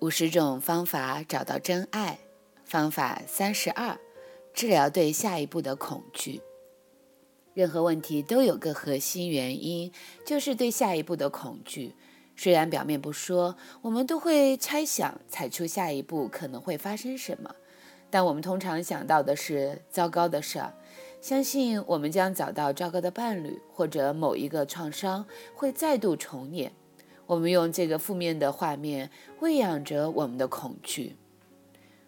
五十种方法找到真爱，方法三十二：治疗对下一步的恐惧。任何问题都有个核心原因，就是对下一步的恐惧。虽然表面不说，我们都会猜想踩出下一步可能会发生什么，但我们通常想到的是糟糕的事儿，相信我们将找到糟糕的伴侣，或者某一个创伤会再度重演。我们用这个负面的画面喂养着我们的恐惧。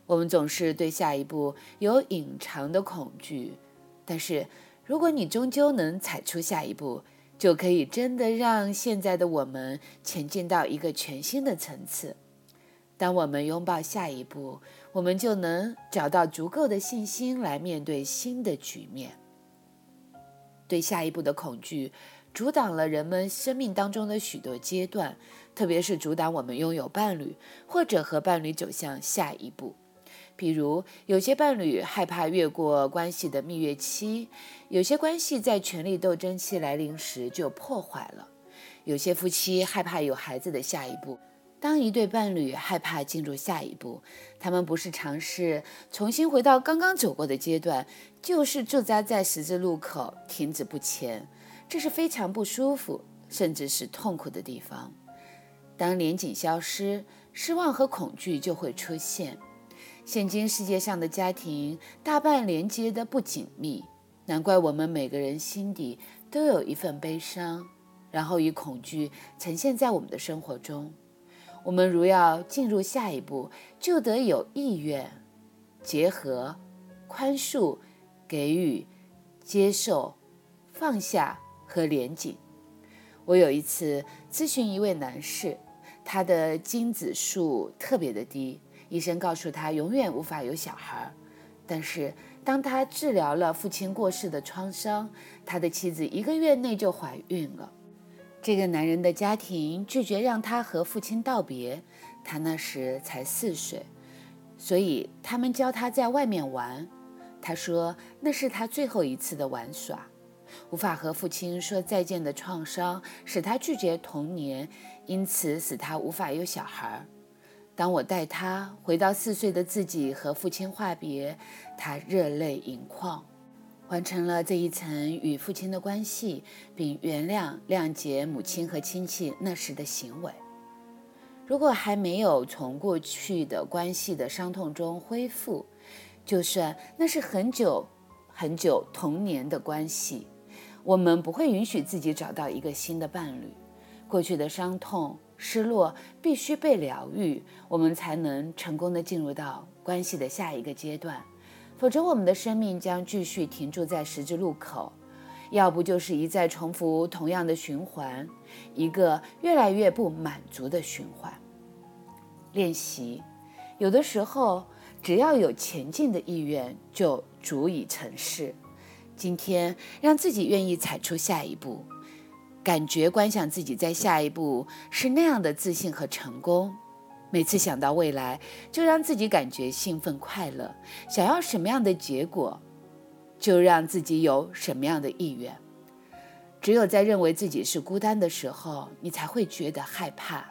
我们总是对下一步有隐藏的恐惧，但是如果你终究能踩出下一步，就可以真的让现在的我们前进到一个全新的层次。当我们拥抱下一步，我们就能找到足够的信心来面对新的局面。对下一步的恐惧。阻挡了人们生命当中的许多阶段，特别是阻挡我们拥有伴侣或者和伴侣走向下一步。比如，有些伴侣害怕越过关系的蜜月期；有些关系在权力斗争期来临时就破坏了；有些夫妻害怕有孩子的下一步。当一对伴侣害怕进入下一步，他们不是尝试重新回到刚刚走过的阶段，就是驻扎在十字路口停止不前。这是非常不舒服，甚至是痛苦的地方。当连景消失，失望和恐惧就会出现。现今世界上的家庭大半连接的不紧密，难怪我们每个人心底都有一份悲伤，然后以恐惧呈现在我们的生活中。我们如要进入下一步，就得有意愿，结合、宽恕、给予、接受、放下。和连景。我有一次咨询一位男士，他的精子数特别的低，医生告诉他永远无法有小孩。但是当他治疗了父亲过世的创伤，他的妻子一个月内就怀孕了。这个男人的家庭拒绝让他和父亲道别，他那时才四岁，所以他们教他在外面玩。他说那是他最后一次的玩耍。无法和父亲说再见的创伤，使他拒绝童年，因此使他无法有小孩。当我带他回到四岁的自己和父亲话别，他热泪盈眶，完成了这一层与父亲的关系，并原谅、谅解母亲和亲戚那时的行为。如果还没有从过去的关系的伤痛中恢复，就算那是很久很久童年的关系。我们不会允许自己找到一个新的伴侣。过去的伤痛、失落必须被疗愈，我们才能成功的进入到关系的下一个阶段。否则，我们的生命将继续停驻在十字路口，要不就是一再重复同样的循环，一个越来越不满足的循环。练习，有的时候只要有前进的意愿，就足以成事。今天让自己愿意踩出下一步，感觉观想自己在下一步是那样的自信和成功。每次想到未来，就让自己感觉兴奋快乐。想要什么样的结果，就让自己有什么样的意愿。只有在认为自己是孤单的时候，你才会觉得害怕。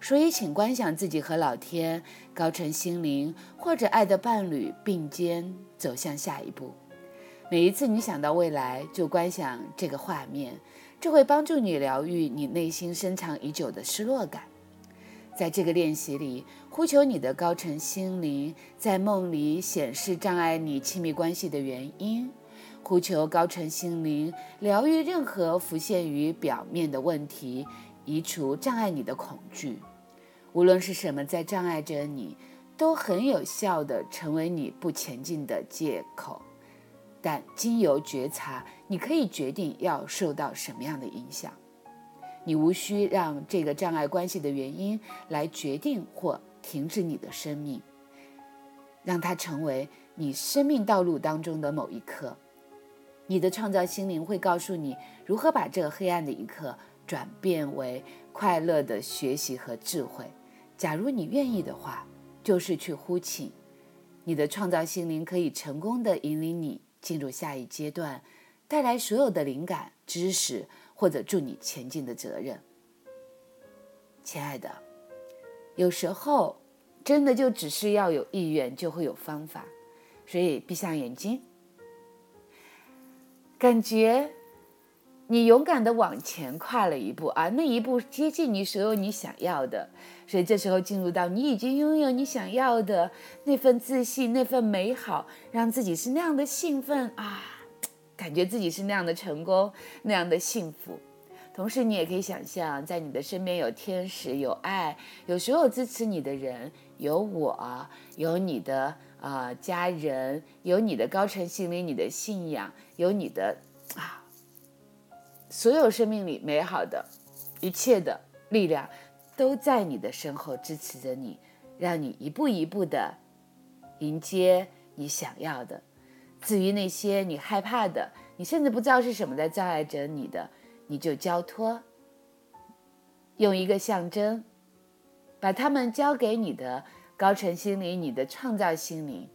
所以，请观想自己和老天、高层心灵或者爱的伴侣并肩走向下一步。每一次你想到未来，就观想这个画面，这会帮助你疗愈你内心深藏已久的失落感。在这个练习里，呼求你的高层心灵在梦里显示障碍你亲密关系的原因，呼求高层心灵疗愈任何浮现于表面的问题，移除障碍你的恐惧。无论是什么在障碍着你，都很有效的成为你不前进的借口。但经由觉察，你可以决定要受到什么样的影响。你无需让这个障碍关系的原因来决定或停止你的生命，让它成为你生命道路当中的某一刻。你的创造心灵会告诉你如何把这个黑暗的一刻转变为快乐的学习和智慧。假如你愿意的话，就是去呼请你的创造心灵，可以成功的引领你。进入下一阶段，带来所有的灵感、知识或者助你前进的责任。亲爱的，有时候真的就只是要有意愿，就会有方法。所以闭上眼睛，感觉你勇敢的往前跨了一步啊，那一步接近你所有你想要的。所以这时候进入到你已经拥有你想要的那份自信、那份美好，让自己是那样的兴奋啊，感觉自己是那样的成功、那样的幸福。同时，你也可以想象，在你的身边有天使、有爱、有所有支持你的人，有我，有你的。啊，家人有你的高层心灵，你的信仰，有你的啊，所有生命里美好的一切的力量，都在你的身后支持着你，让你一步一步的迎接你想要的。至于那些你害怕的，你甚至不知道是什么在障碍着你的，你就交托，用一个象征，把它们交给你的。高层心灵，你的创造心灵，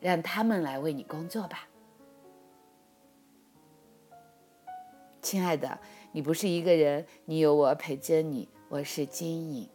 让他们来为你工作吧，亲爱的，你不是一个人，你有我陪着你，我是金颖。